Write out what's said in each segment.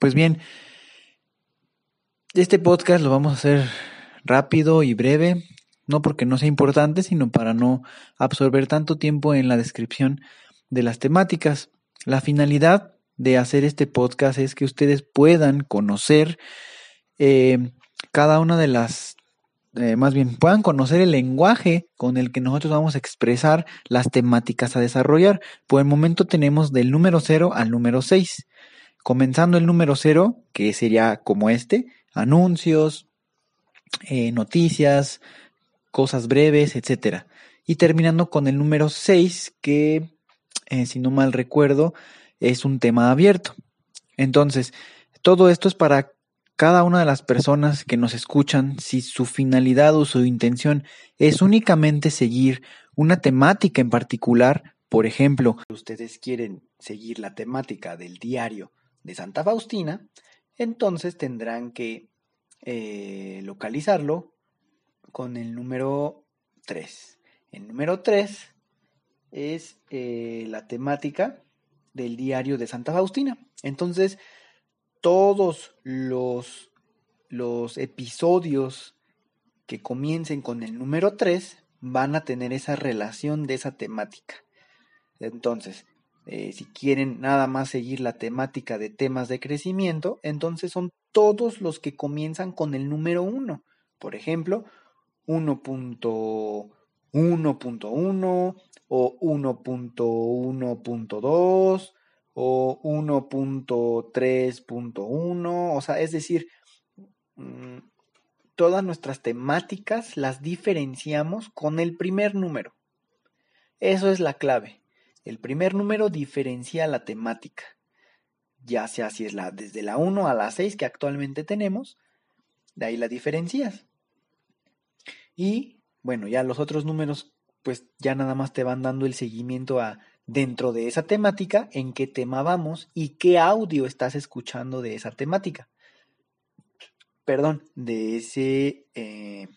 Pues bien, este podcast lo vamos a hacer rápido y breve, no porque no sea importante, sino para no absorber tanto tiempo en la descripción de las temáticas. La finalidad de hacer este podcast es que ustedes puedan conocer eh, cada una de las, eh, más bien, puedan conocer el lenguaje con el que nosotros vamos a expresar las temáticas a desarrollar. Por el momento tenemos del número 0 al número 6. Comenzando el número 0, que sería como este, anuncios, eh, noticias, cosas breves, etc. Y terminando con el número 6, que, si no mal recuerdo, es un tema abierto. Entonces, todo esto es para cada una de las personas que nos escuchan, si su finalidad o su intención es únicamente seguir una temática en particular, por ejemplo, ustedes quieren seguir la temática del diario de Santa Faustina, entonces tendrán que eh, localizarlo con el número 3. El número 3 es eh, la temática del diario de Santa Faustina. Entonces, todos los, los episodios que comiencen con el número 3 van a tener esa relación de esa temática. Entonces, eh, si quieren nada más seguir la temática de temas de crecimiento, entonces son todos los que comienzan con el número 1. Por ejemplo, 1.1.1 o 1.1.2 o 1.3.1, o sea, es decir, mm, todas nuestras temáticas las diferenciamos con el primer número. Eso es la clave. El primer número diferencia la temática. Ya sea si es la desde la 1 a la 6 que actualmente tenemos, de ahí la diferencias. Y bueno, ya los otros números pues ya nada más te van dando el seguimiento a dentro de esa temática, en qué tema vamos y qué audio estás escuchando de esa temática. Perdón, de ese, eh,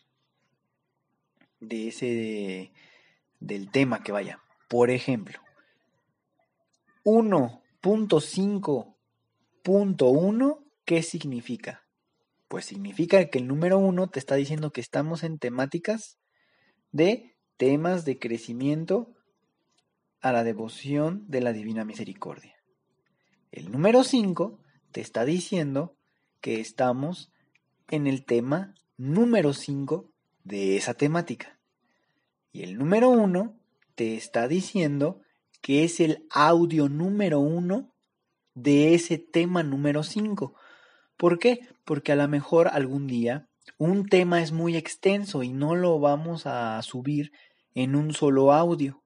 de ese, del tema que vaya. Por ejemplo, 1.5.1, ¿qué significa? Pues significa que el número 1 te está diciendo que estamos en temáticas de temas de crecimiento a la devoción de la Divina Misericordia. El número 5 te está diciendo que estamos en el tema número 5 de esa temática. Y el número 1 te está diciendo que es el audio número 1 de ese tema número 5. ¿Por qué? Porque a lo mejor algún día un tema es muy extenso y no lo vamos a subir en un solo audio.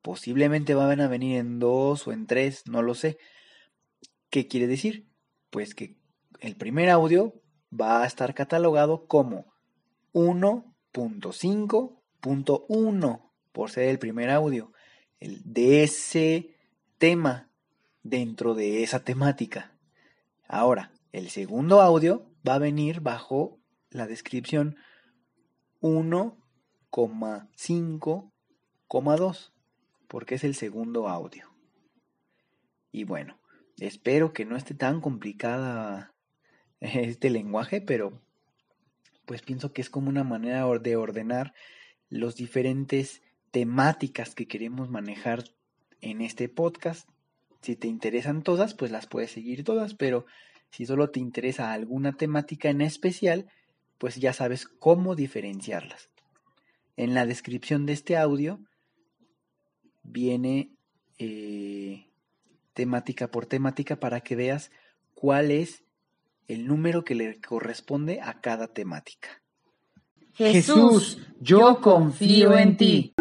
Posiblemente van a venir en dos o en tres, no lo sé. ¿Qué quiere decir? Pues que el primer audio va a estar catalogado como 1.5.1 por ser el primer audio de ese tema dentro de esa temática. Ahora, el segundo audio va a venir bajo la descripción 1,5,2 porque es el segundo audio. Y bueno, espero que no esté tan complicada este lenguaje, pero pues pienso que es como una manera de ordenar los diferentes temáticas que queremos manejar en este podcast. Si te interesan todas, pues las puedes seguir todas, pero si solo te interesa alguna temática en especial, pues ya sabes cómo diferenciarlas. En la descripción de este audio viene eh, temática por temática para que veas cuál es el número que le corresponde a cada temática. Jesús, yo confío en ti.